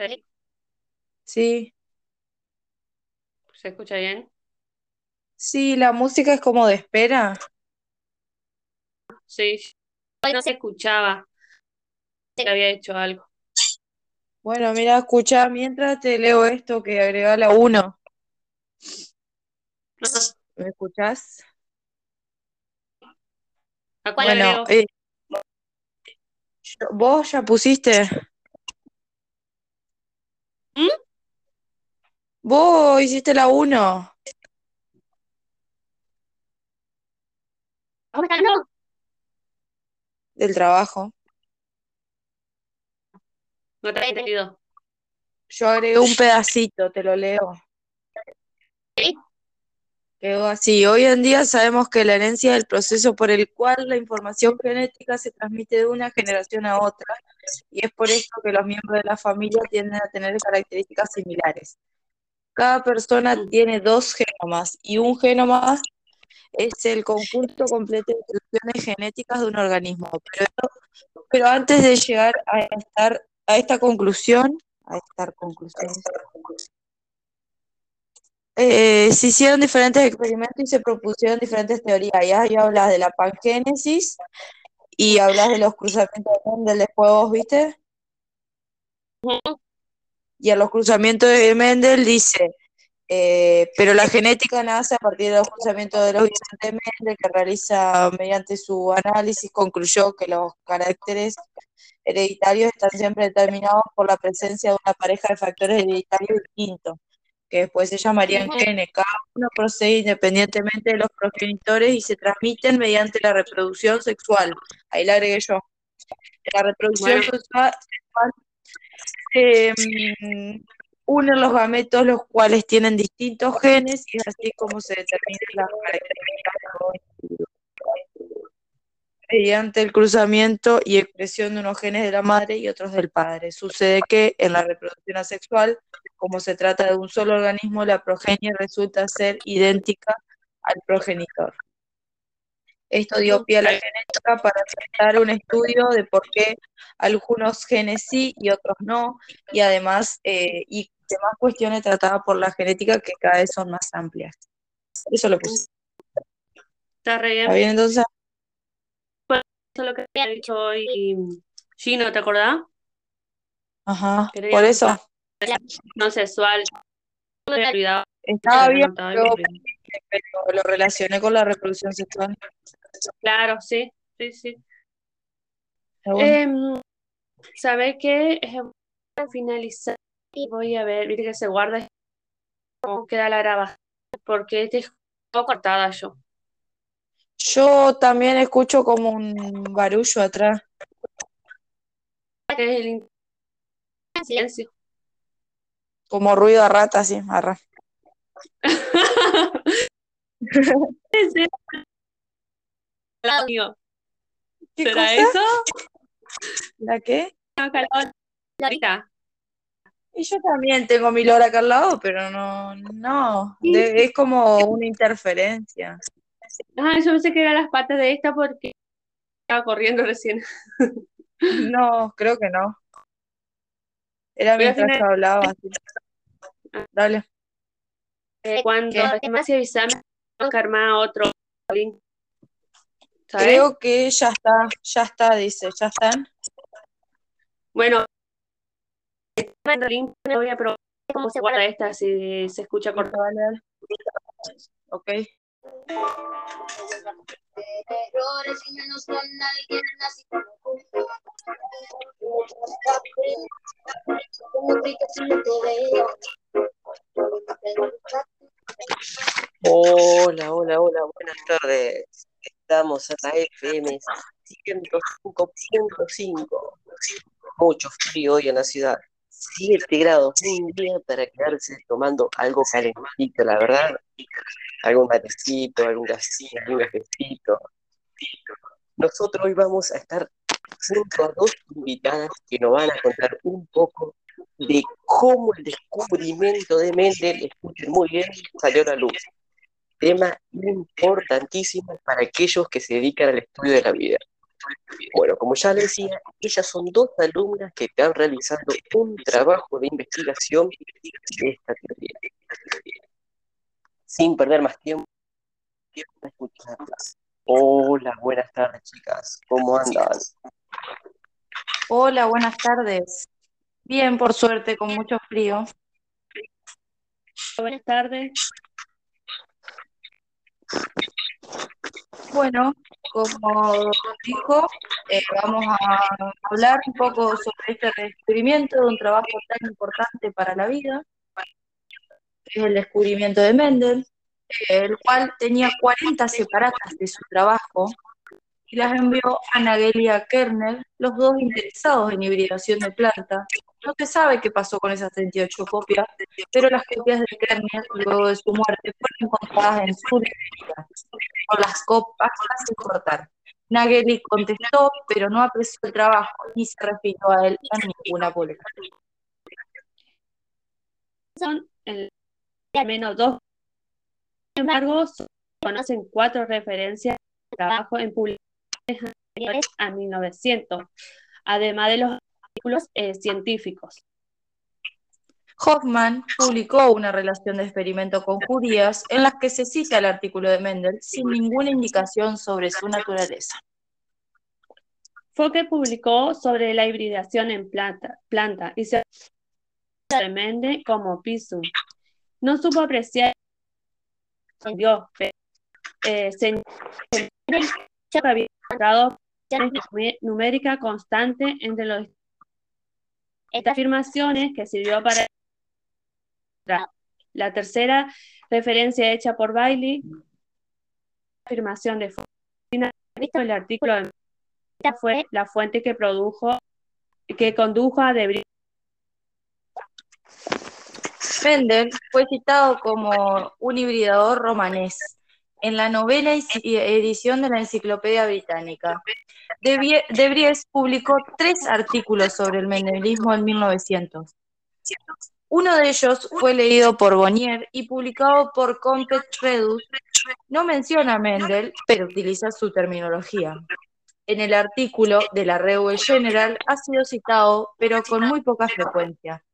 ¿Sí? Sí, ¿Se escucha bien? sí, la música es como de espera. Sí. No se escuchaba. que había hecho algo. Bueno, mira, escucha, mientras te leo esto que agrega la 1. No, ¿Me escuchás? ¿A cuál Bueno, agrego? eh, yo- vos ya pusiste. ¿Mm? Vos hiciste la 1 ¿Cómo está hablando? del trabajo. No te había entendido. Yo agregué un pedacito, te lo leo. ¿Sí? Quedó así. Hoy en día sabemos que la herencia es el proceso por el cual la información genética se transmite de una generación a otra, y es por esto que los miembros de la familia tienden a tener características similares. Cada persona tiene dos genomas, y un genoma es el conjunto completo de instrucciones genéticas de un organismo. Pero, pero antes de llegar a estar a esta conclusión, a esta conclusión, eh, se hicieron diferentes experimentos y se propusieron diferentes teorías. Ya, ya hablas de la pangénesis y hablas de los cruzamientos de Mendel de juegos, ¿viste? Ujú. Y a los cruzamientos de Mendel dice, eh, pero la genética nace a partir de los cruzamientos de los de Mendel, que realiza mediante su análisis, concluyó que los caracteres hereditarios están siempre determinados por la presencia de una pareja de factores hereditarios distintos, que después se llamarían genes. Cada uno procede independientemente de los progenitores y se transmiten mediante la reproducción sexual. Ahí la agregué yo. La reproducción Bueno. sexual se mm, unen los gametos, los cuales tienen distintos genes, y es así como se determinan las características. Mediante el cruzamiento y expresión de unos genes de la madre y otros del padre. Sucede que en la reproducción asexual, como se trata de un solo organismo, la progenie resulta ser idéntica al progenitor. Esto dio pie a la genética para realizar un estudio de por qué algunos genes sí y otros no, y además, eh, y demás cuestiones tratadas por la genética que cada vez son más amplias. Eso lo puse. Está re bien. ¿Está bien entonces? Eso es lo que había dicho hoy Gino, ¿te acordás? Ajá, Quería por eso. No sexual. Estaba No, bien, pero, lo relacioné con la reproducción sexual. Claro, sí, sí, sí. Bueno. Em, ¿sabe qué? Eh, voy a finalizar y voy a ver, viste que se guarda cómo queda la grabación, porque este es un poco cortada yo. Yo también escucho como un barullo atrás. Que es el silencio. Como ruido a rata, el audio. ¿Qué ¿Será cosa? eso? ¿La qué? Y yo también tengo mi lora acá al lado, pero no, no, de- es como una interferencia. Ah, yo pensé que eran las patas de esta porque estaba corriendo recién. No, creo que no. Era Voy a mientras hablaba. así. Dale. Eh, cuando te más avisame, tengo que armar otro link. ¿Sabes? Creo que ya está, ya está, dice, ya están. Bueno, el link, voy a probar cómo se guarda esta, si se escucha cortado. Ok. Hola, hola, hola, buenas tardes. Estamos en la FM 105.5. Mucho frío hoy en la ciudad. 7 grados, un día para quedarse tomando algo calentito, la verdad. Algún matecito, algún gasito, algún cafecito. Nosotros hoy vamos a estar junto a dos invitadas que nos van a contar un poco de cómo el descubrimiento de Mendel, escuchen muy bien, salió a la luz. Tema importantísimo para aquellos que se dedican al estudio de la vida. Bueno, como ya les decía, ellas son dos alumnas que están realizando un trabajo de investigación de esta teoría. Sin perder más tiempo, escucharlas. Hola, buenas tardes, chicas. ¿Cómo andan? Hola, buenas tardes. Bien, por suerte, con mucho frío. Buenas tardes. Bueno, como dijo, eh, vamos a hablar un poco sobre este descubrimiento de un trabajo tan importante para la vida, que es el descubrimiento de Mendel, eh, el cual tenía 40 separatas de su trabajo y las envió a Nagelia Kerner, los dos interesados en hibridación de plantas. No se sabe qué pasó con esas 38 copias, pero las copias de Kerner, luego de su muerte, fueron encontradas en su librería, con las copas sin cortar. Nageli contestó, pero no apreció el trabajo ni se refirió a él en ninguna publicación. Son al menos dos. Sin embargo, conocen cuatro referencias de trabajo en publicaciones anteriores a 1900, además de los artículos eh, científicos. Hoffman publicó una relación de experimento con judías en la que se cita el artículo de Mendel sin ninguna indicación sobre su naturaleza. Focke publicó sobre la hibridación en planta, planta y se de Mendel como Pisum. No supo apreciar Dios, pero eh, que había encontrado numérica constante entre los estas afirmaciones que sirvió para la tercera referencia hecha por Bailey, afirmación de el artículo de fue la fuente que produjo que condujo a Debris. Mendel fue citado como un hibridador romanés en la novela edición de la Enciclopedia Británica. De Vries publicó tres artículos sobre el mendelismo en 1900. Uno de ellos fue leído por Bonnier y publicado por Compet Redus. No menciona a Mendel, pero utiliza su terminología. En el artículo de la Revue General ha sido citado, pero con muy poca frecuencia.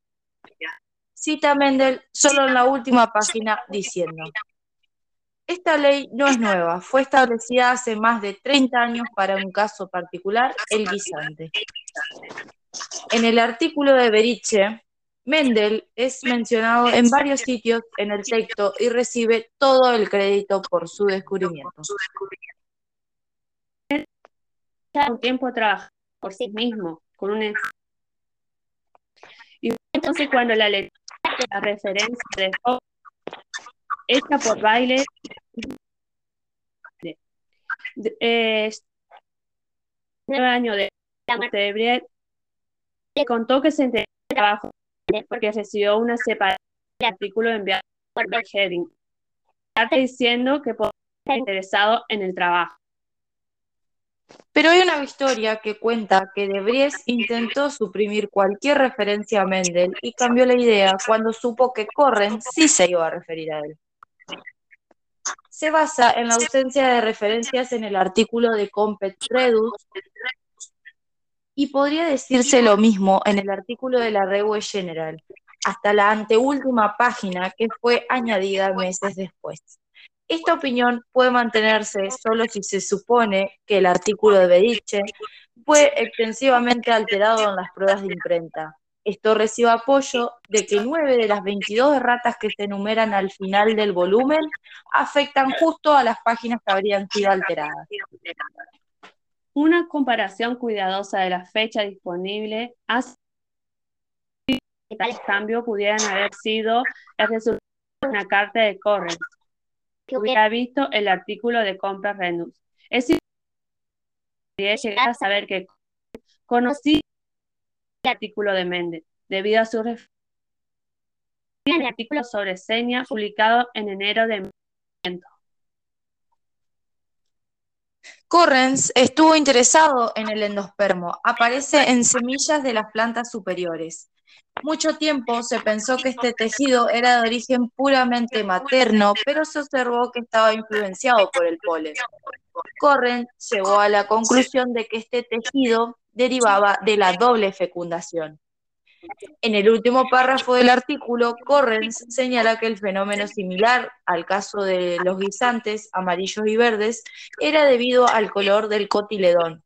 Cita Mendel solo en la última página diciendo, esta ley no es nueva, fue establecida hace más de 30 años para un caso particular, el guisante. En el artículo de Beriche, Mendel es mencionado en varios sitios en el texto y recibe todo el crédito por su descubrimiento. Un tiempo trabaja por sí mismo, con un y entonces cuando la lectura la referencia de hecha por Baile. Eh, nueve años de la muerte de Briet, le contó que se enteró del trabajo porque recibió una separación de artículo enviado por Heading, diciendo que podía estar interesado en el trabajo. Pero hay una historia que cuenta que De Vries intentó suprimir cualquier referencia a Mendel y cambió la idea cuando supo que Corren sí se iba a referir a él se basa en la ausencia de referencias en el artículo de Compet Redux y podría decirse lo mismo en el artículo de la Revue General, hasta la anteúltima página que fue añadida meses después. Esta opinión puede mantenerse solo si se supone que el artículo de Bediche fue extensivamente alterado en las pruebas de imprenta, esto recibe apoyo de que nueve de las 22 erratas que se enumeran al final del volumen afectan justo a las páginas que habrían sido alteradas. Una comparación cuidadosa de la fecha disponible hace que tales cambios pudieran haber sido el resultado de una carta de Correns, que hubiera visto el artículo de compra Renus. Es importante llegar a saber que conocí artículo de Méndez, debido a su referencia el artículo sobre seña publicado en enero de Correns estuvo interesado en el endospermo. Aparece en semillas de las plantas superiores. Mucho tiempo se pensó que este tejido era de origen puramente materno, pero se observó que estaba influenciado por el polen. Corren llegó a la conclusión de que este tejido derivaba de la doble fecundación. En el último párrafo del artículo, Correns señala que el fenómeno similar al caso de los guisantes amarillos y verdes era debido al color del cotiledón,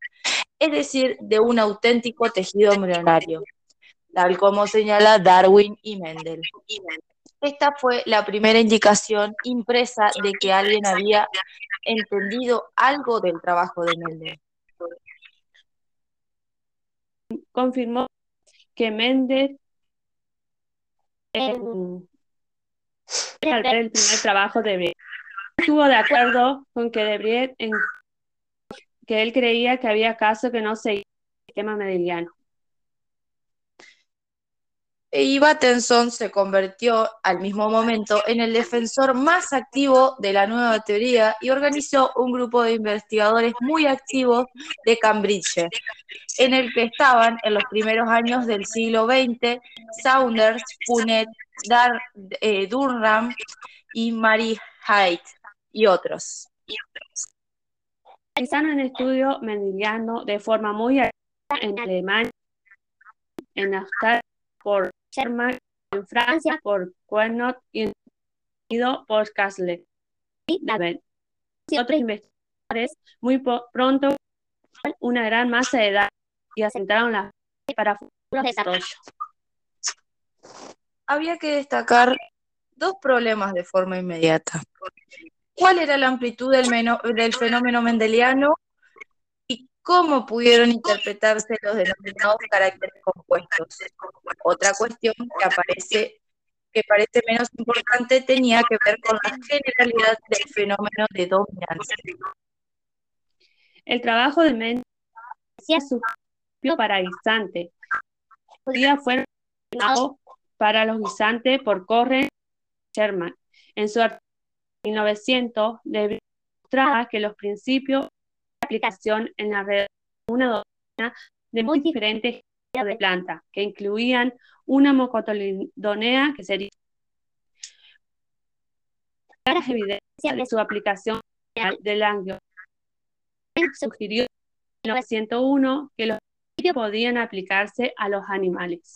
es decir, de un auténtico tejido embrionario, tal como señala Darwin y Mendel. Esta fue la primera indicación impresa de que alguien había entendido algo del trabajo de Mendel. Confirmó que Méndez ver el primer trabajo de Debriet estuvo de acuerdo con que Debriet en que él creía que había casos que no seguían el meridiano. E Batenson se convirtió al mismo momento en el defensor más activo de la nueva teoría y organizó un grupo de investigadores muy activos de Cambridge, en el que estaban en los primeros años del siglo XX Saunders, Punnett, eh, Durham y Mary Haidt y otros. Realizaron un estudio mendeliano de forma muy activa en Alemania, en Australia por Sherman, en Francia por Quernot y en Unido por Castle. Y otros investigadores muy pronto una gran masa de datos y asentaron las para futuros desarrollos. Había que destacar dos problemas de forma inmediata. ¿Cuál era la amplitud del, del fenómeno mendeliano cómo pudieron interpretarse los denominados caracteres compuestos. Otra cuestión que aparece que parece menos importante tenía que ver con la generalidad del fenómeno de dominancia. El trabajo de Mendes hacía su para guisante. día fue para los guisantes por Corren Sherman. En su artículo 1900 demostraba que los principios aplicación en la red una docena de muy diferentes de plantas, que incluían una mocotoledonea, que sería las evidencias de su aplicación del ángulo. Sugirió en 1901 que los podían aplicarse a los animales.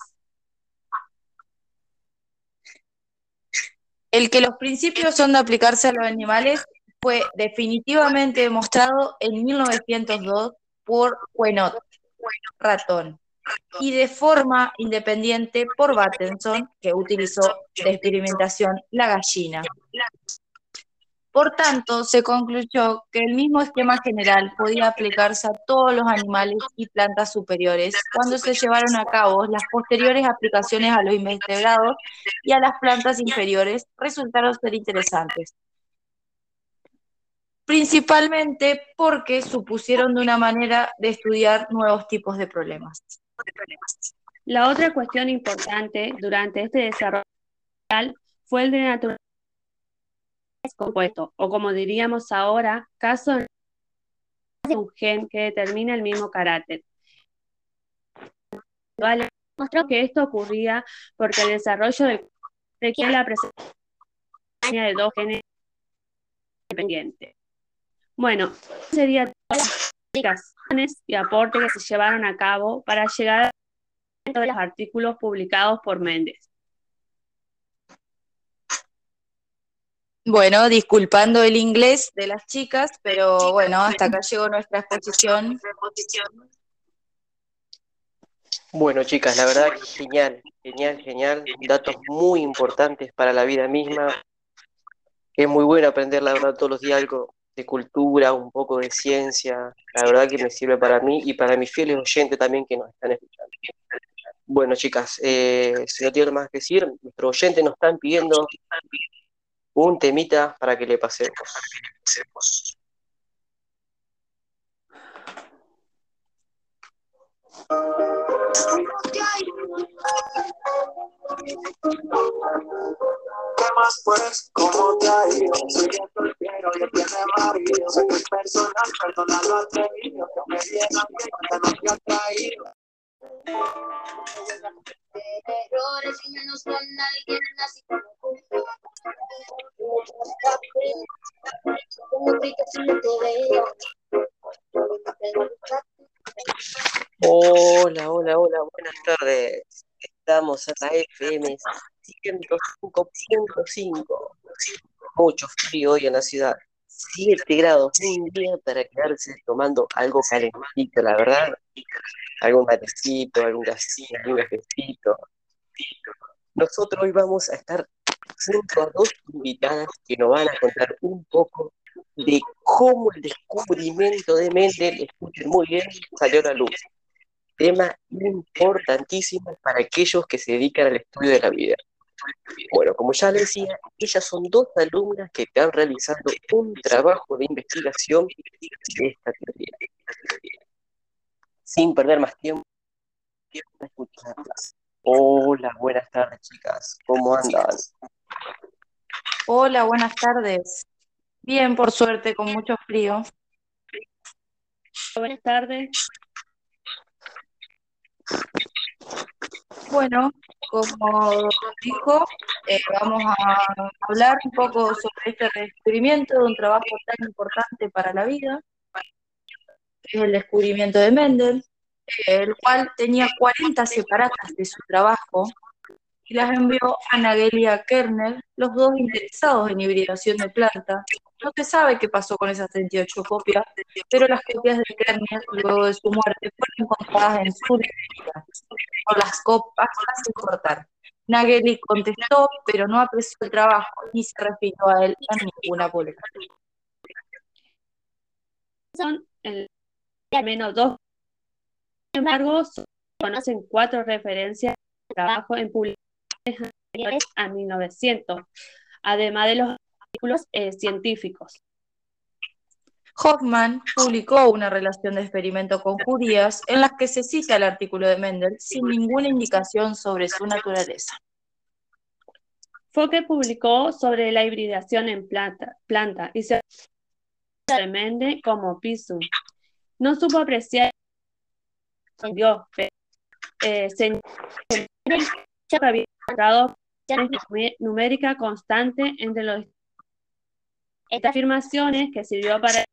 El que los principios son de aplicarse a los animales fue definitivamente demostrado en 1902 por Quenot, ratón, y de forma independiente por Battenson, que utilizó de experimentación la gallina. Por tanto, se concluyó que el mismo esquema general podía aplicarse a todos los animales y plantas superiores cuando se llevaron a cabo las posteriores aplicaciones a los invertebrados y a las plantas inferiores resultaron ser interesantes principalmente porque supusieron de una manera de estudiar nuevos tipos de problemas. La otra cuestión importante durante este desarrollo fue el de naturaleza compuesto, o como diríamos ahora, caso de un gen que determina el mismo carácter. Mostró que esto ocurría porque el desarrollo del requiere la presencia de dos genes independientes. Bueno, serían todas las explicaciones y aportes que se llevaron a cabo para llegar a los artículos publicados por Méndez. Bueno, disculpando el inglés de las chicas, pero bueno, hasta acá llegó nuestra exposición. Bueno, chicas, la verdad que genial, genial, genial. Datos muy importantes para la vida misma. Es muy bueno aprender, la verdad, todos los días algo de cultura, un poco de ciencia. La verdad que me sirve para mí y para mis fieles oyentes también que nos están escuchando. Bueno, chicas, eh, si no tiene más que decir, nuestros oyentes nos están pidiendo un temita para que le pasemos. ¿Qué más pues? ¿Cómo te ha ido? Soy el soltero y el tiene marido. Sé que es personal, perdona lo atrevido. Que me a mí cuando no te ha traído. colores y menos con alguien así como tú. Como si no te. Hola, hola, hola, buenas tardes. Estamos en la FM 105.5. Mucho frío hoy en la ciudad. 7 grados, un día para quedarse tomando algo calentito, la verdad. Algún matecito, algún gasito, algún cafecito. Nosotros hoy vamos a estar junto a dos invitadas que nos van a contar un poco de cómo el descubrimiento de Mendel, escuchen muy bien, salió a la luz. Tema importantísimo para aquellos que se dedican al estudio de la vida. Bueno, como ya decía, ellas son dos alumnas que están realizando un trabajo de investigación de esta teoría. Sin perder más tiempo, a escucharlas. Hola, buenas tardes, chicas. ¿Cómo andan? Hola, buenas tardes. Bien, por suerte, con mucho frío. Buenas tardes. Bueno, como dijo, eh, vamos a hablar un poco sobre este descubrimiento de un trabajo tan importante para la vida, que es el descubrimiento de Mendel, el cual tenía 40 separatas de su trabajo las envió a Nagelia Kerner, los dos interesados en hibridación de plantas. No se sabe qué pasó con esas 38 copias, pero las copias de Kerner, luego de su muerte, fueron encontradas en su librería, con las copas sin cortar. Nageli contestó, pero no apreció el trabajo ni se refirió a él en ninguna publicación. Son el- al menos dos. Sin embargo, conocen cuatro referencias de trabajo en publicaciones anteriores a 1900, además de los artículos eh, científicos. Hoffman publicó una relación de experimento con judías en la que se cita el artículo de Mendel sin ninguna indicación sobre su naturaleza. Focke publicó sobre la hibridación en planta, planta y se de Mende como Pisum. No supo apreciar Dios, pero eh, señaló que había encontrado una numérica constante entre los estas afirmaciones que sirvió para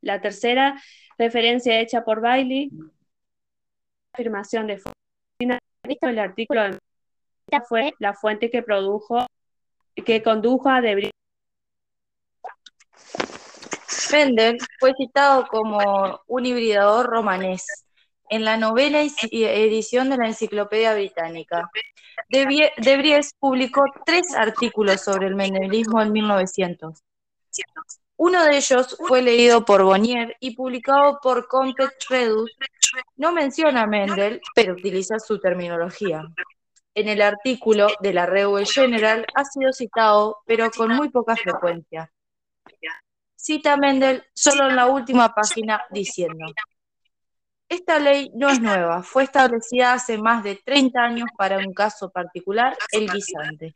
la tercera referencia hecha por Bailey, afirmación de el artículo de fue la fuente que produjo, que condujo a Debris. Mendel fue citado como un hibridador romanés en la y edición de la Enciclopedia Británica. De, Vries publicó tres artículos sobre el mendelismo en 1900. Uno de ellos fue leído por Bonnier y publicado por Compet Redus. No menciona a Mendel, pero utiliza su terminología. En el artículo de la Revue General ha sido citado, pero con muy poca frecuencia. Cita a Mendel solo en la última página diciendo, esta ley no es nueva, fue establecida hace más de 30 años para un caso particular, el guisante.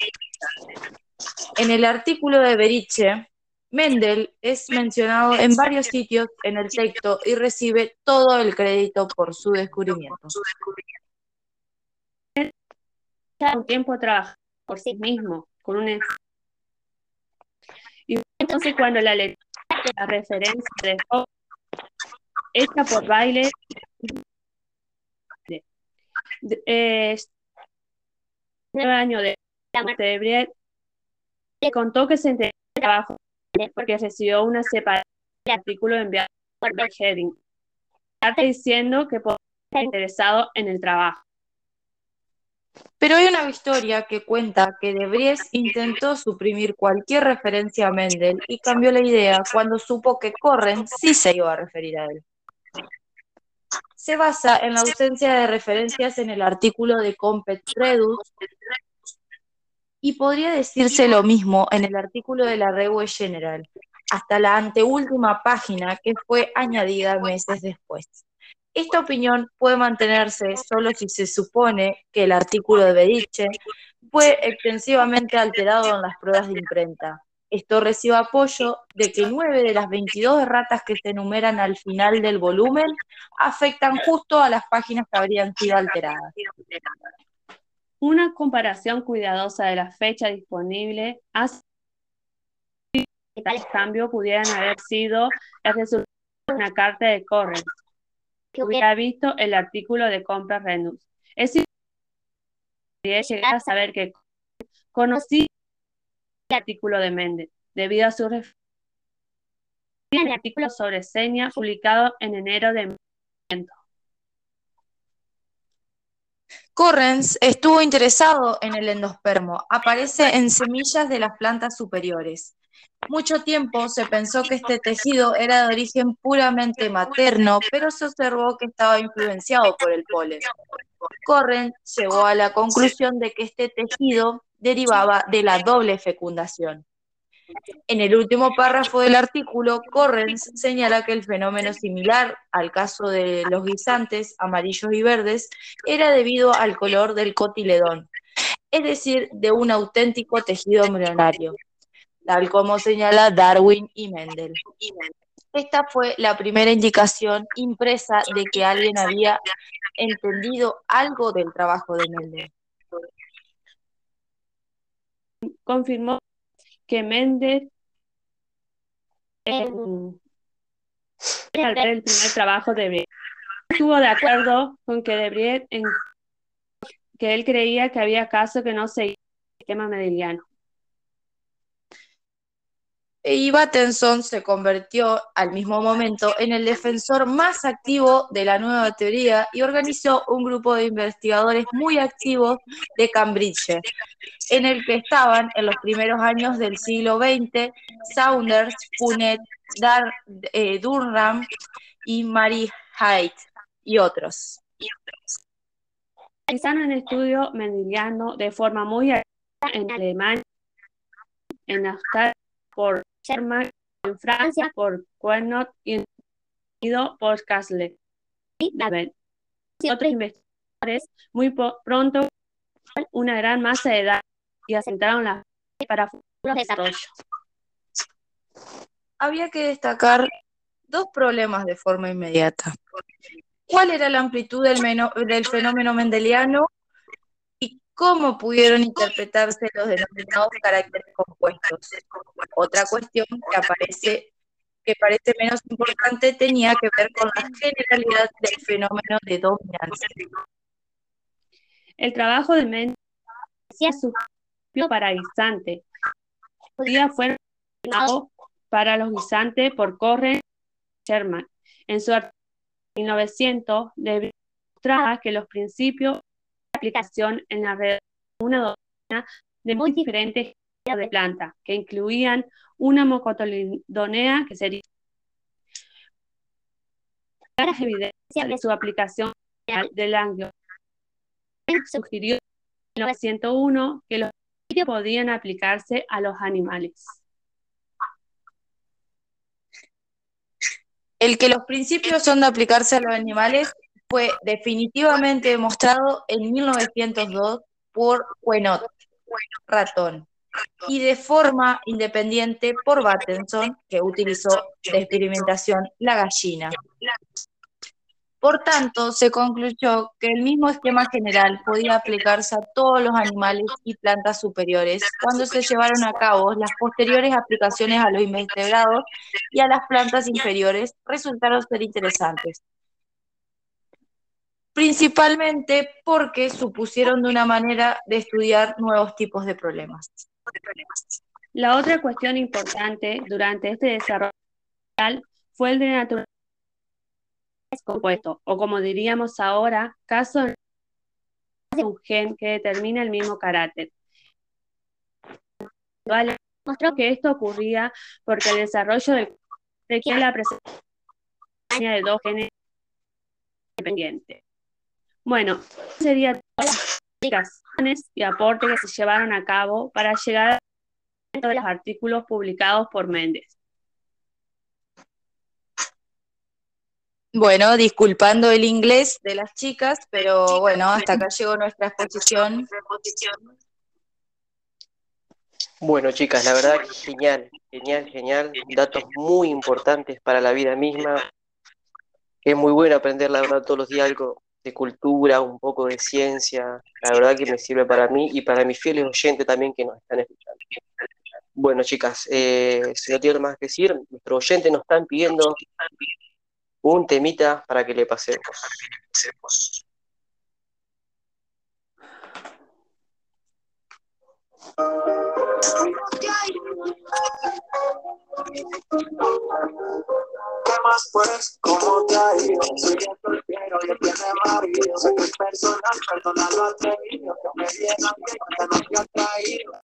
En el artículo de Beriche, Mendel es mencionado en varios sitios en el texto y recibe todo el crédito por su descubrimiento. Un tiempo trabajando por sí mismo, con un. Y entonces cuando la lectura de la referencia de hecha por de- eh, nueve años de la muerte de le contó que se enteró del trabajo porque recibió una separación artículo enviado por Heading, diciendo que podía estar interesado en el trabajo. Pero hay una historia que cuenta que De Vries intentó suprimir cualquier referencia a Mendel y cambió la idea cuando supo que Corren sí se iba a referir a él. Se basa en la ausencia de referencias en el artículo de Compet Redus y podría decirse lo mismo en el artículo de la Revue General, hasta la anteúltima página que fue añadida meses después. Esta opinión puede mantenerse solo si se supone que el artículo de Bediche fue extensivamente alterado en las pruebas de imprenta. Esto recibe apoyo de que nueve de las 22 erratas que se enumeran al final del volumen afectan justo a las páginas que habrían sido alteradas. Una comparación cuidadosa de la fecha disponible hace que tales cambios pudieran haber sido el resultado de una carta de Correns, que hubiera visto el artículo de compra Renus. Es importante llegar a saber que conocía el artículo de Méndez, debido a su referencia al artículo sobre seña publicado en enero de Correns estuvo interesado en el endospermo. Aparece en semillas de las plantas superiores. Mucho tiempo se pensó que este tejido era de origen puramente materno, pero se observó que estaba influenciado por el polen. Correns llegó a la conclusión de que este tejido derivaba de la doble fecundación. En el último párrafo del artículo, Correns señala que el fenómeno similar al caso de los guisantes amarillos y verdes era debido al color del cotiledón, es decir, de un auténtico tejido embrionario, tal como señala Darwin y Mendel. Esta fue la primera indicación impresa de que alguien había entendido algo del trabajo de Mendel. Confirmó que Méndez al ver el primer trabajo de Debriet estuvo de acuerdo con que Debriet en que él creía que había casos que no seguían el esquema mendeliano. Y Battenson se convirtió al mismo momento en el defensor más activo de la nueva teoría y organizó un grupo de investigadores muy activos de Cambridge, en el que estaban en los primeros años del siglo XX Saunders, Punnett, Dar, eh, Durham y Mary Haidt y otros. Realizaron un estudio de forma muy activa en Alemania, en Australia por En Francia por Quernot y por Castle. Y otros investigadores muy pronto una gran masa de datos y asentaron las para futuros desarrollos. Había que destacar dos problemas de forma inmediata. ¿Cuál era la amplitud del, del fenómeno mendeliano y cómo pudieron interpretarse los denominados caracteres compuestos? Otra cuestión que aparece que parece menos importante tenía que ver con la generalidad del fenómeno de dominancia. El trabajo de Mendel hacía su para guisante. día fue para los guisantes por Corren Sherman. En su artículo 1900 demostraba que los principios aplicación en la red una doctrina de muy diferentes de planta, que incluían una mocotoledonea que sería las evidencias de su aplicación del ángulo. Sugirió en 1901 que los podían aplicarse a los animales. El que los principios son de aplicarse a los animales fue definitivamente demostrado en 1902 por Quenot, ratón, y de forma independiente por Battenson, que utilizó de experimentación la gallina. Por tanto, se concluyó que el mismo esquema general podía aplicarse a todos los animales y plantas superiores cuando se llevaron a cabo las posteriores aplicaciones a los invertebrados y a las plantas inferiores resultaron ser interesantes. Principalmente porque supusieron de una manera de estudiar nuevos tipos de problemas. La otra cuestión importante durante este desarrollo fue el de naturaleza compuesto, o como diríamos ahora, caso de un gen que determina el mismo carácter. Mostró que esto ocurría porque el desarrollo requiere la presencia de dos genes independientes. Bueno, serían todas las explicaciones y aportes que se llevaron a cabo para llegar a los artículos publicados por Méndez. Bueno, disculpando el inglés de las chicas, pero bueno, hasta acá llegó nuestra exposición. Bueno, chicas, la verdad que genial, genial, genial. Datos muy importantes para la vida misma. Es muy bueno aprender, la verdad, todos los días algo cultura, un poco de ciencia. La verdad que me sirve para mí y para mis fieles oyentes también que nos están escuchando. Bueno, chicas, eh, si no tienen más que decir, nuestros oyentes nos están pidiendo un temita para que le pasemos. ¿Qué más pues? ¿Cómo te ha ido? Soy el soltero y el tiene marido. Que es personal, perdona lo atrevido. Que me viene bien, que no te ha traído.